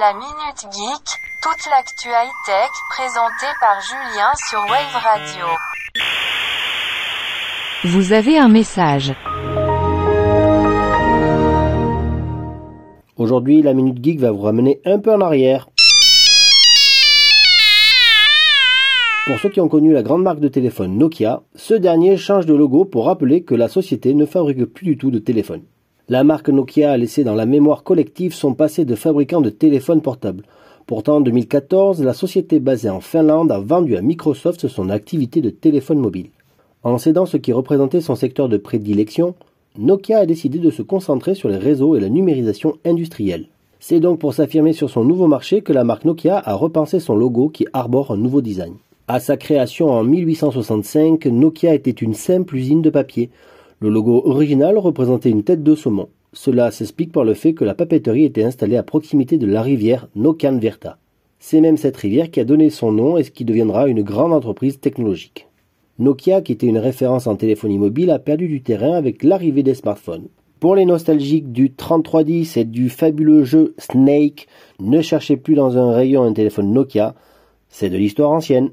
La Minute Geek, toute l'actu high-tech présentée par Julien sur Wave Radio. Vous avez un message. Aujourd'hui, la Minute Geek va vous ramener un peu en arrière. Pour ceux qui ont connu la grande marque de téléphone Nokia, ce dernier change de logo pour rappeler que la société ne fabrique plus du tout de téléphone. La marque Nokia a laissé dans la mémoire collective son passé de fabricant de téléphones portables. Pourtant, en 2014, la société basée en Finlande a vendu à Microsoft son activité de téléphone mobile. En cédant ce qui représentait son secteur de prédilection, Nokia a décidé de se concentrer sur les réseaux et la numérisation industrielle. C'est donc pour s'affirmer sur son nouveau marché que la marque Nokia a repensé son logo qui arbore un nouveau design. À sa création en 1865, Nokia était une simple usine de papier. Le logo original représentait une tête de saumon. Cela s'explique par le fait que la papeterie était installée à proximité de la rivière Nokan-Verta. C'est même cette rivière qui a donné son nom et ce qui deviendra une grande entreprise technologique. Nokia, qui était une référence en téléphonie mobile, a perdu du terrain avec l'arrivée des smartphones. Pour les nostalgiques du 3310 et du fabuleux jeu Snake, ne cherchez plus dans un rayon un téléphone Nokia, c'est de l'histoire ancienne.